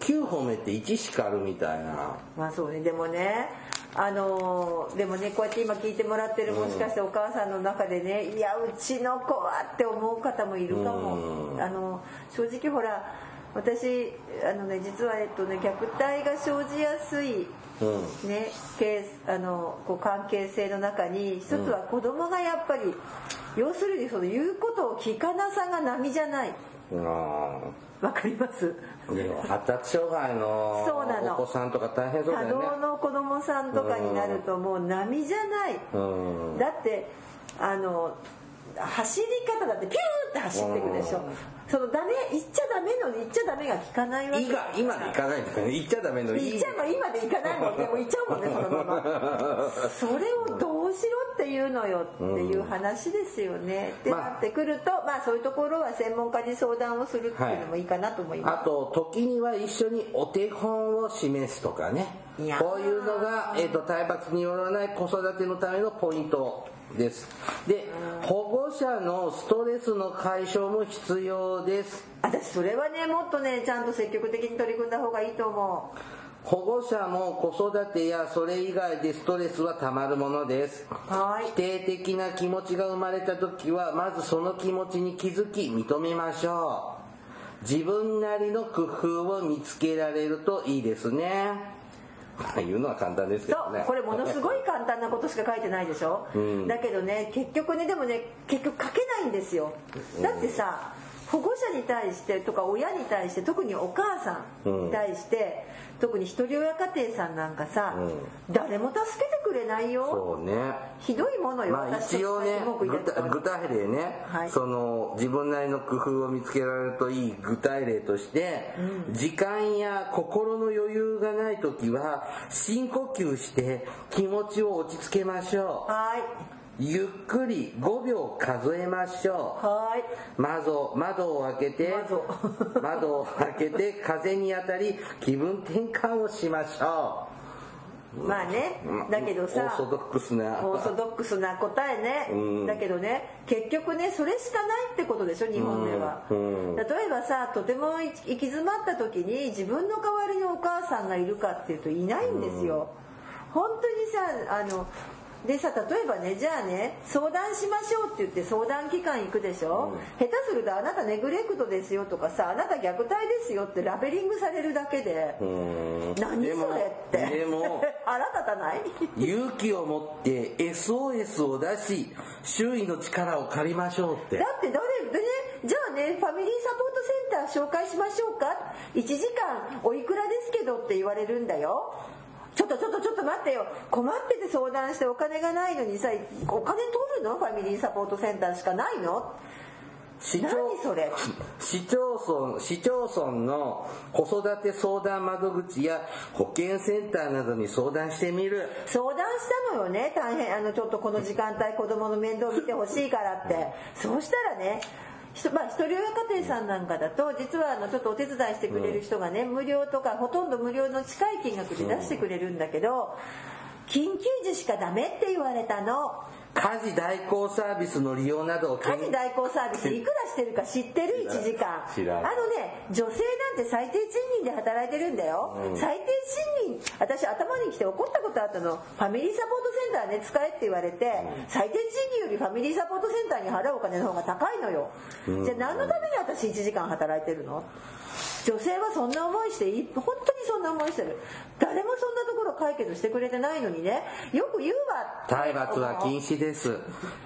？9褒めて1叱るみたいな。まあそうね。でもねあのでもねこうやって今聞いてもらってるもしかしてお母さんの中でね、いやうちの子はって思う方もいるかも、あの正直ほら私あのね実はえっとね虐待が生じやすいね、ケースあのこう関係性の中に一つは子供がやっぱり、要するにその言うことを聞かなさが波じゃない。わかります。発達障害のお子さんとか大変そうだよね。多動の子供さんとかになるともう波じゃない。だってあの走り方だってピューって走っていくでしょ。そのダメ言っちゃダメの言っちゃダメが聞かないわけ。が今でいかないんですかね。言っちゃダメの言っちゃうの今でいかないもんね。もう言っちゃうもんねそのまま。それをどうしろっていうのよっていう話ですよね、ってなってくるとまあそういうところは専門家に相談をするっていうのもいいかなと思います、はい、あと時には一緒にお手本を示すとかね。こういうのが、えーと、体罰によらない子育てのためのポイントです。で保護者のストレスの解消も必要です。私それはねもっとねちゃんと積極的に取り組んだ方がいいと思う保護者も子育てやそれ以外でストレスはたまるものです。否定的な気持ちが生まれた時はまずその気持ちに気づき認めましょう。自分なりの工夫を見つけられるといいですね。言うのは簡単ですけどね。これものすごい簡単なことしか書いてないでしょ、うん、だけどね結局ねでもね結局書けないんですよ。だってさ、保護者に対してとか親に対して特にお母さんに対して、うん、特に一人親家庭さんなんかさ、うん、誰も助けてくれないよ。そうね。ひどいものよ、まあ、一応ね具体例ね、はい、その自分なりの工夫を見つけられるといい具体例として、うん、時間や心の余裕がない時は深呼吸して気持ちを落ち着けましょう。はいゆっくり5秒数えましょう。はい。窓、窓を開けて、窓 を開けて風に当たり気分転換をしましょう。まあね、だけどさ、オーソドックスな。オーソドックスな答えね。うん、だけどね、結局ね、それしかないってことでしょ、日本では。うんうん、例えばさ、とても行き詰まった時に自分の代わりにお母さんがいるかっていうといないんですよ。本当にさ、あの、でさ例えばねじゃあね相談しましょうって言って相談機関行くでしょ、うん、下手するとあなたネグレクトですよとかさあなた虐待ですよってラベリングされるだけで。何それって。でも 腹立たない？勇気を持って SOS を出し周囲の力を借りましょうって。だって誰でねじゃあねファミリーサポートセンター紹介しましょうか？1時間おいくらですけどって言われるんだよちょっとちょっとちょっと待ってよ。困ってて相談してお金がないのにさお金取るの？ファミリーサポートセンターしかないの？市町それ。市町村市町村の子育て相談窓口や保健センターなどに相談してみる。相談したのよね。大変。あのちょっとこの時間帯子供の面倒見てほしいからって。そうしたらねまあ、一人親家庭さんなんかだと実はあのちょっとお手伝いしてくれる人がね、無料とかほとんど無料の近い金額で出してくれるんだけど緊急時しかダメって言われたの。家事代行サービスの利用などを家事代行サービスいくらしてるか知ってる？1時間。あのね女性なんて最低賃金で働いてるんだよ、うん、最低賃金私頭にきて怒ったことあったの。ファミリーサポートセンターね使えって言われて、うん、最低賃金よりファミリーサポートセンターに払うお金の方が高いのよ、うん、じゃあ何のために私1時間働いてるの？女性はそんな思いして本当にそんな思いしてる？誰もそんなところ解決してくれてないのにね。よく言うわ。体罰は禁止です。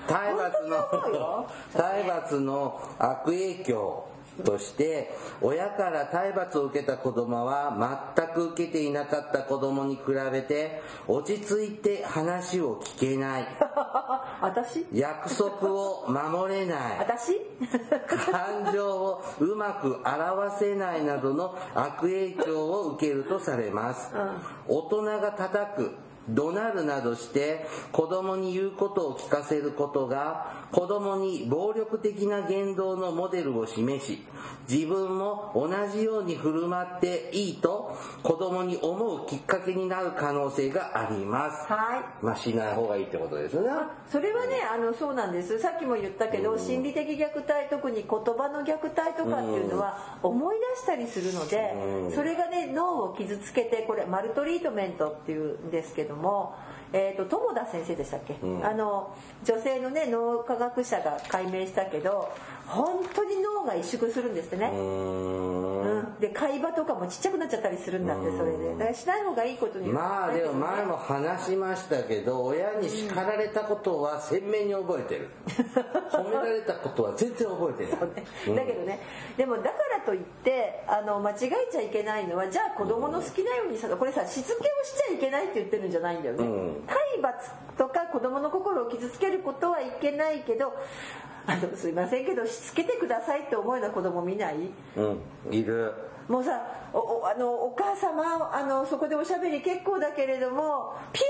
体罰の体罰の悪影響として親から体罰を受けた子供は全く受けていなかった子供に比べて落ち着いて話を聞けない。私？約束を守れない。私？感情をうまく表せないなどの悪影響を受けるとされます、うん、大人が叩く怒鳴るなどして子供に言うことを聞かせることが子供に暴力的な言動のモデルを示し、自分も同じように振る舞っていいと子供に思うきっかけになる可能性があります。はい。まあしない方がいいってことですね。それはね、あの、そうなんです。さっきも言ったけど、心理的虐待、特に言葉の虐待とかっていうのは思い出したりするので、それがね、脳を傷つけて、これ、マルトリートメントっていうんですけども、えーと、友田先生でしたっけ、うん、あの女性のね脳科学者が解明したけど本当に脳が萎縮するんですね。うん、で会話とかもちっちゃくなっちゃったりするんだってそれで。だからしない方がいいことにまあでも前も話しましたけど親に叱られたことは鮮明に覚えてる、褒められたことは全然覚えてない、ね。うん、だけどね。でもだからといってあの間違えちゃいけないのはじゃあ子供の好きなようにさこれさしつけをしちゃいけないって言ってるんじゃないんだよね、うん、体罰とか子供の心を傷つけることはいけないけどあのすいませんけどしつけてくださいって思うような子供見ない？うんいるもうさおあのお母様あのそこでおしゃべり結構だけれどもピ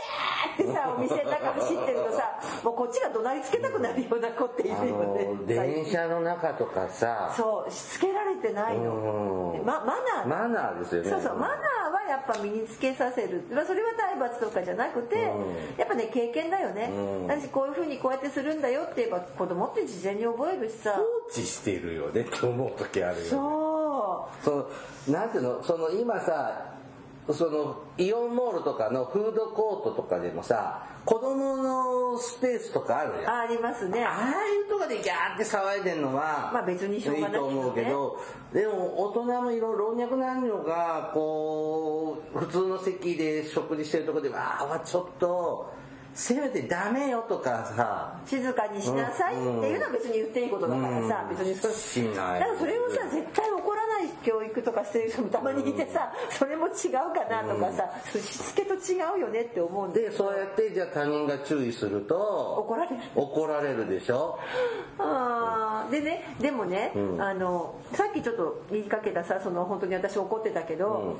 ヤーってさ お店の中走ってるとさもうこっちが怒鳴りつけたくなるような子っているよね。電車の中とかさそうしつけられてないの、ま、マナー。マナーですよね。そうそうマナーはやっぱ身につけさせる、まあ、それは体罰とかじゃなくて、やっぱね経験だよね、私こういうふうにこうやってするんだよって言えば子供って事前に覚えるしさ。放置してるよねって思う時あるよね。そうそのなんていうのその今さそのイオンモールとかのフードコートとかでもさ子供のスペースとかあるじゃん。ありますね。ああいうとこでギャーって騒いでんのはまあ別にしょうがない、いいと思うけどでも大人もいろいろ老若男女がこう普通の席で食事してるとこでわあちょっとせめてダメよとかさ静かにしなさいっていうのは別に言っていいことだからさ、別にそしない。だからそれをさ絶対怒らない教育とかしてる人もたまにいてさ、それも違うかなとかさ、しつけと違うよねって思うんでそうやってじゃあ他人が注意すると怒られる。怒られるでしょ？あでねでもね、うん、あのさっきちょっと言いかけたさその本当に私怒ってたけど、うん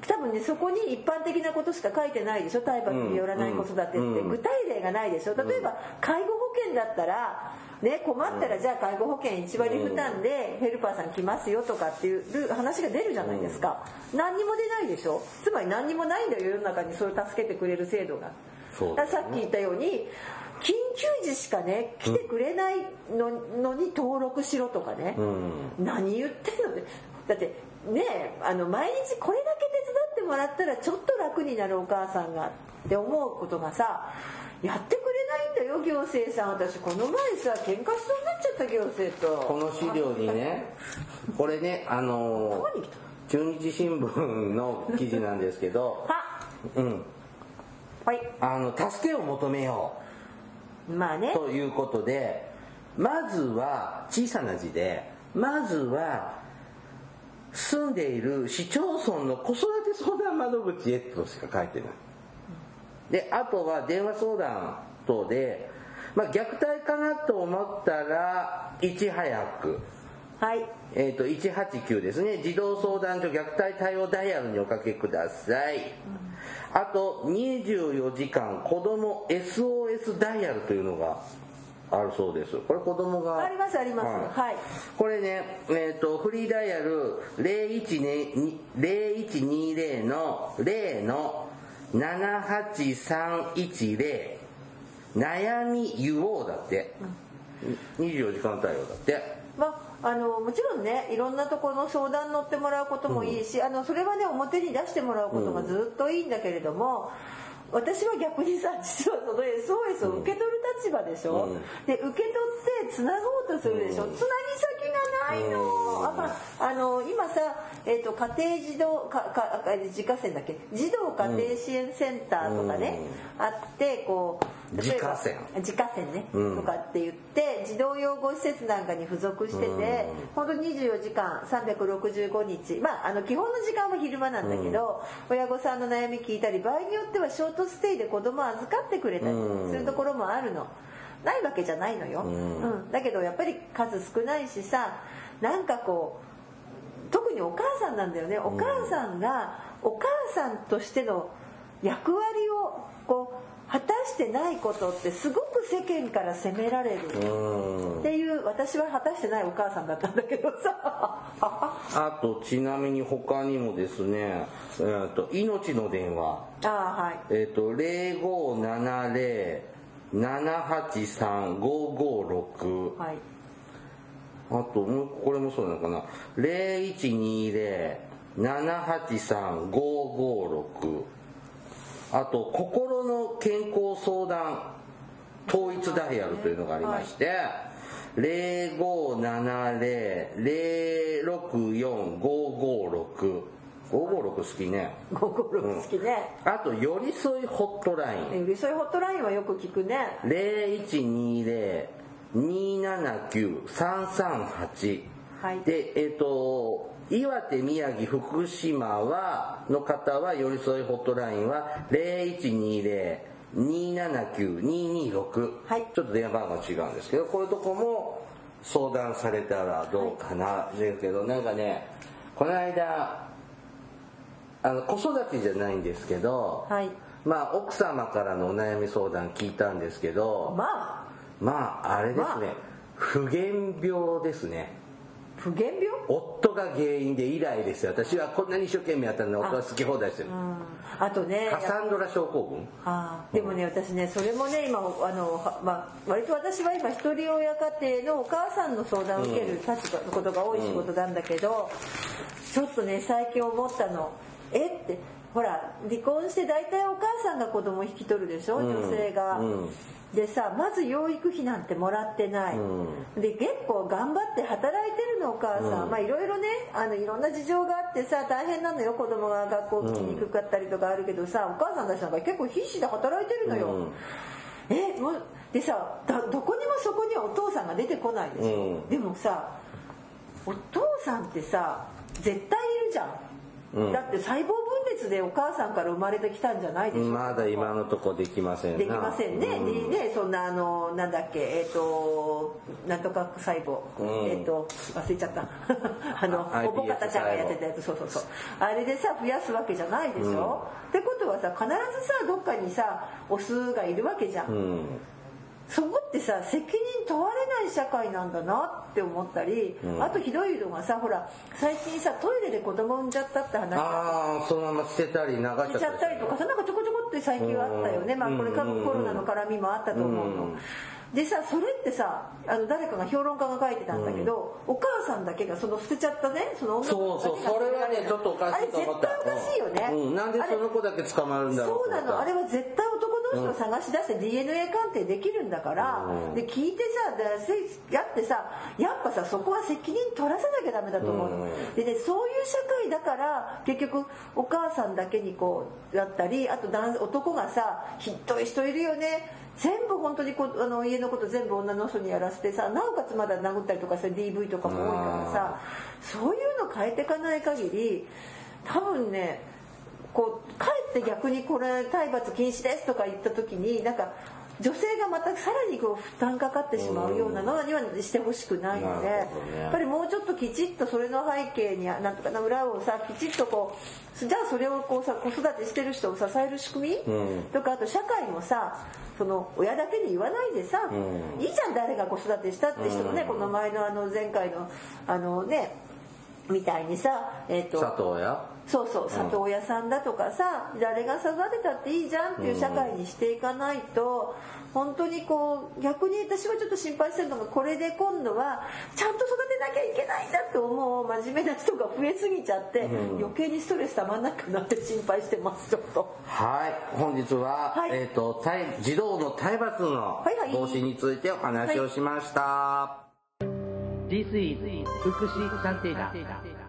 多分ねそこに一般的なことしか書いてないでしょ。体罰によらない子育てって、具体例がないでしょ。例えば介護保険だったらね、困ったらじゃあ介護保険1割負担でヘルパーさん来ますよとかっていう話が出るじゃないですか、何にも出ないでしょ。つまり何にもないんだよ世の中にそれを助けてくれる制度が、ね、さっき言ったように緊急時しかね来てくれないの,、のに登録しろとかね、うん、何言ってんのって。だってねあの毎日これだけ手伝ってもらったらちょっと楽になるお母さんがって思うことがさやってくれないんだよ行政さん。私この前さ喧嘩しそうになっちゃった行政と。この資料にねこれねあの中日新聞の記事なんですけどうん。はい。あの助けを求めよう。まあね。ということでまずは小さな字でまずは住んでいる市町村の子育て相談窓口へとしか書いてない。で、あとは電話相談等で、まあ、虐待かなと思ったら、いち早く。はい。えっ、ー、と、189ですね。児童相談所虐待対応ダイヤルにおかけください。うん、あと、24時間子供 SOS ダイヤルというのがあるそうです。これ子供が。ありますあります。はい。これね、えっ、ー、と、フリーダイヤル0120の0の78310悩み言おうだって。24時間対応だって。まあ、あのもちろんねいろんなところの相談乗ってもらうこともいいし、うん、あのそれはね表に出してもらうことがずっといいんだけれども、私は逆にさ実はその SOS を受け取る立場でしょ、うん、で受け取ってつなごうとするでしょ、うん、つなぎ先がないの、うん、あ,、まあ、あの今さ、えーと、家庭児童かか自家線だっけ？児童家庭支援センターとかね、あってこう自家線自家線ね、うん、とかって言って児童養護施設なんかに付属してて、うん、本当24時間365日。まああの基本の時間は昼間なんだけど、うん、親御さんの悩み聞いたり場合によってはショートステイで子供預かってくれたりするところもあるの。ないわけじゃないのよ、うん。だけどやっぱり数少ないしさなんかこう特にお母さんなんだよね。お母さんがお母さんとしての役割をこう果たしてないことってすごく世間から責められる。っていう私は果たしてないお母さんだったんだけどさ。あとちなみに他にもですね「えーと、命の電話」あはい。えっ、ー、と0570-783-556はい。あとこれもそうなのかな。0120-783-556あと心の健康相談統一ダイヤルというのがありまして、0570-64556 556好きね。556好きね、うん、あと寄り添いホットライン。寄り添いホットラインはよく聞くね。0120-279-338はい。でえっ、ー、と岩手宮城福島はの方は寄り添いホットラインは0120 279-226、はい、ちょっと電話番号違うんですけどこういうとこも相談されたらどうかな、はい、ですけどなんかねこの間あの子育てじゃないんですけど、はい、まあ奥様からのお悩み相談聞いたんですけどまあ。まああれですね、まあ、不言病ですね不言病？夫が原因で以来ですよ私はこんなに一生懸命やったのに夫は好き放題してる。あ,、とねカサンドラ症候群？あでもね、私ねそれもね今あの、まあ、割と私は今一人親家庭のお母さんの相談を受ける立場のことが多い仕事なんだけど、ちょっとね最近思ったの。えって。ほら離婚して大体お母さんが子供引き取るでしょ、女性が。うんでさまず養育費なんてもらってない、うん、で結構頑張って働いてるのお母さん、うん、まあいろいろねあのいろんな事情があってさ大変なのよ。子供が学校来にくかったりとかあるけどさ、お母さんたちなんか結構必死で働いてるのよ、うん、えもうでさどこにもそこにはお父さんが出てこないでしょ、でもさお父さんってさ絶対いるじゃん。だって細胞分裂でお母さんから生まれてきたんじゃないでしょまだ今のとこできませんできませんね、うん、ででそんなあのなんだっけえっ、ー、となんとか細胞、うん、えっ、ー、と忘れちゃった。あのおぼかたちゃんがやってたやつ。そうそうそう。あれでさ増やすわけじゃないでしょ、うん、ってことはさ必ずさどっかにさオスがいるわけじゃんそこってさ責任問われない社会なんだなって思ったり、うん、あとひどいのがさほら最近さトイレで子供産んじゃったって話。ああそのまま捨てたり流しちゃったりとかさなんかちょこちょこって最近はあったよね、まあこれ多分コロナの絡みもあったと思うの。でさそれってさあの誰かが評論家が書いてたんだけど、うん、お母さんだけがその捨てちゃったねその女の子そうそうそれはねちょっとおかしいと思った。あれ絶対おかしいよね、うん、なんでその子だけ捕まるんだろうそうなの。あれは絶対男同士を探し出して DNA 鑑定できるんだから、うん、で聞いてさやってさやっぱさそこは責任取らせなきゃダメだと思うの、でねそういう社会だから結局お母さんだけにこうやったりあと男がさひどい人いるよね全部本当にこあの家のこと全部女の人にやらせてさなおかつまだ殴ったりとかさ DV とかも多いからさそういうの変えていかない限り多分ねこうかえって逆にこれ体罰禁止ですとか言った時になんか女性がまたさらにこう負担かかってしまうようなのにはしてほしくないので、ね、やっぱりもうちょっときちっとそれの背景になんとかな裏をさきちっとこうじゃあそれをこうさ子育てしてる人を支える仕組み、うん、とかあと社会もさその親だけに言わないでさ、うん、いいじゃん誰が子育てしたって人もね、うん、この前のあの前回のあのねみたいにさ、えーと、里親そうそう里親さんだとかさ、うん、誰が育てたっていいじゃんっていう社会にしていかないと、本当にこう逆に私はちょっと心配してるのがこれで今度はちゃんと育てなきゃいけないんだって思う真面目な人が増えすぎちゃって、うん、余計にストレスたまんなくなって心配してますちょっと。はい本日は、はい、えーと、児童の体罰の防止についてお話をしました、はい。This is 福祉探偵団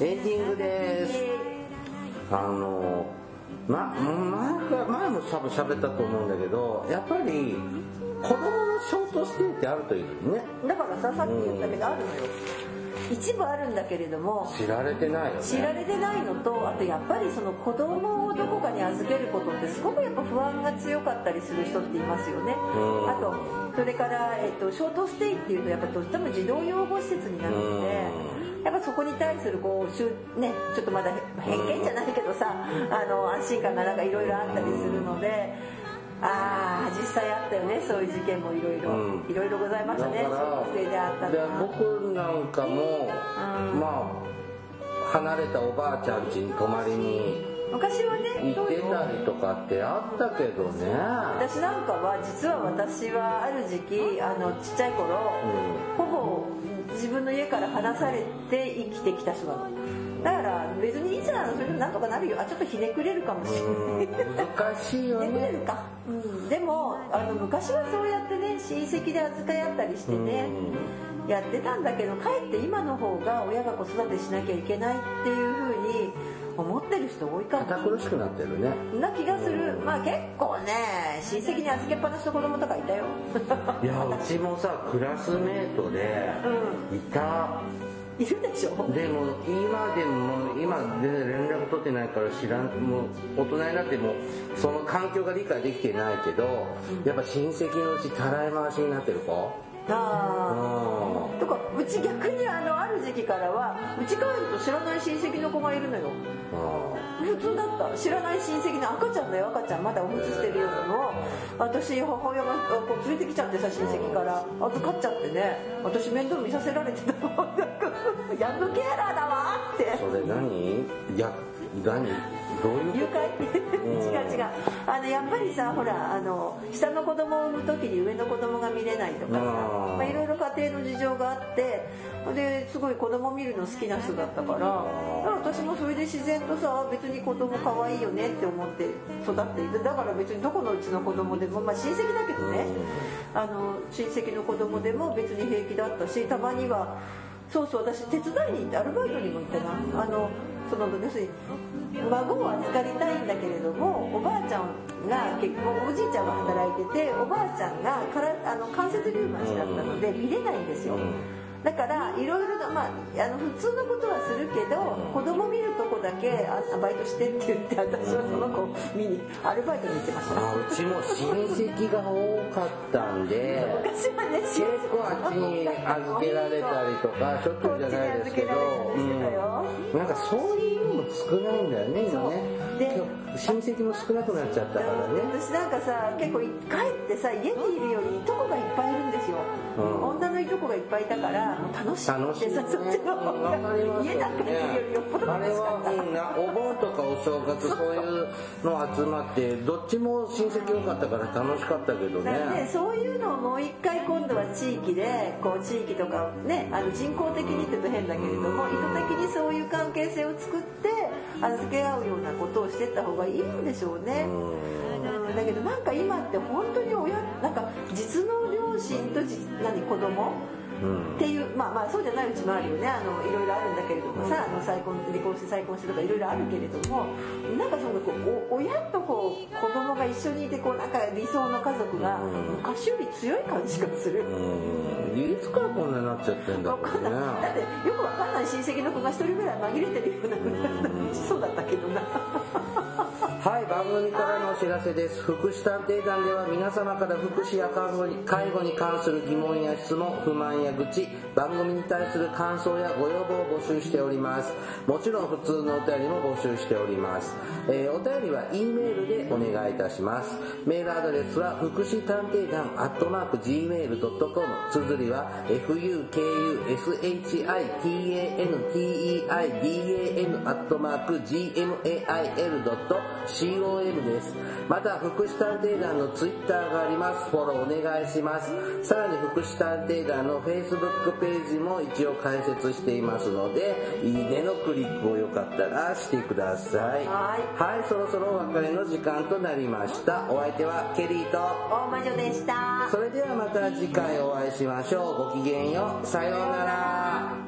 エンディングです。あのま、前前も多分喋ったと思うんだけどやっぱり子供のショートステイってあるといいね。だからささっき言ったけど、あるのよ。一部あるんだけれども知られてないよね。知られてないのとあとやっぱりその子供をどこかに預けることってすごくやっぱ不安が強かったりする人っていますよね。あとそれから、えっと、ショートステイっていうとやっぱどうしても児童養護施設になるのでやっぱそこに対するこう、ね、ちょっとまだ偏見じゃないけどさあの安心感がなんかいろいろあったりするので。ああ実際あったよねそういう事件もいろいろいろいろございましたね。そのであったで僕なんかも、うん、まあ離れたおばあちゃん家に泊まりに昔はね行ってたりとかってあったけどね。私なんかは実は私はある時期あのちっちゃい頃、うん、ほぼ自分の家から離されて生きてきた人なの。だから別にいいじゃん。それでなんとかなるよ。あちょっとひねくれるかもしれない。難しいよね。ひねくれるか、うん、でもあの昔はそうやってね親戚で預かり合ったりしてねやってたんだけどかえって今の方が親が子育てしなきゃいけないっていうふうに思ってる人多いかも。堅苦しくなってるね。な気がする。まあ結構ね親戚に預けっぱなしの子供とかいたよ。いやうちもさクラスメートでいた、うん。いるでしょ？でも今でも今全然連絡取ってないから知らんもう大人になってもその環境が理解できてないけど、やっぱ親戚のうちたらい回しになってる子。ああとかうち逆にあのある時期からはうち帰ると知らない親戚の子がいるのよ普通だった知らない親戚の赤ちゃんだよ赤ちゃんまだおむつしてるようなの私母親がこう連れてきちゃってさ親戚から。預かっちゃってね。私面倒見させられてた。のヤングケアラーだわって。それ何？や何？誘拐違う違う。あのやっぱりさほらあの下の子供を産む時に上の子供が見れないとかさまあ、いろいろ家庭の事情があってですごい子供見るの好きな人だったから私もそれで自然とさ別に子供可愛いよねって思って育っていてだから別にどこのうちの子供でもまあ親戚だけどねあの親戚の子供でも別に平気だったしたまにはそうそう私手伝いに行ってアルバイトにも行ってな。あのその要するに孫を預かりたいんだけれどもおばあちゃんが結構おじいちゃんが働いてておばあちゃんがからあの関節リウマチだったので見れないんですよ。だからいろいろな、まあ、あの普通のことはするけど子供見るとこだけあバイトしてって言って私はその子見にアルバイトに行ってました。あうちも親戚が多かったんで昔はね結構あっちに預けられたりとかしょっちゅうじゃないですけど、うん、なんかそういうのも少ないんだよね今ね。で親戚も少なくなっちゃったからね。私なんかさ結構帰ってさ家にいるよりいとこがいっぱいいるんですよ、うん、女のいとこがいっぱいいたから楽しくてさ、そっちの方が、家なんかによ。りよっぽど楽しかった。あれは、うん、お盆とかお正月そういうの集まってどっちも親戚多かったから楽しかったけどね。ねそういうのをもう一回今度は地域でこう地域とかねあの人工的にって言うと変だけれども、意図的にそういう関係性を作って預け合うようなことをしてった方がいいんでしょうね。うん、だけどなんか今って本当に親なんか実の両親と何子供っていうまあまあそうじゃないうちもあるよね。あのいろいろあるんだけれどもさ、あの再婚離婚して再婚してとかいろいろあるけれどもなんかそのこう親とこう子供が一緒にいてこうなんか理想の家族が昔より強い感じがする。いつからこんなになっちゃってんだろうね。だってよくわかんない。親戚の子が一人ぐらい紛れてるようなそうだったけどな。はい番組からのお知らせです。福祉探偵団では皆様から福祉や介護に介護に関する疑問や質問不満や Yamaguchi 番組に対する感想やご要望を募集しておりますもちろん普通のお便りも募集しております、えー、お便りは E メールでお願いいたしますメールアドレスは福祉探偵団アットマーク Gmail.com 綴りは fukushitanteidan アットマーク gmail.com です。また、福祉探偵団のツイッターがあります。フォローお願いします。さらに、福祉探偵団の Facebook ページも一応開設していますので、いいねのクリックをよかったらしてください。はい。はい、そろそろお別れの時間となりました。お相手はケリーと大魔女でした。それではまた次回お会いしましょう。ごきげんよう。さようなら。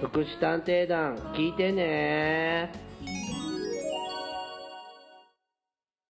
福祉探偵団聞いてね。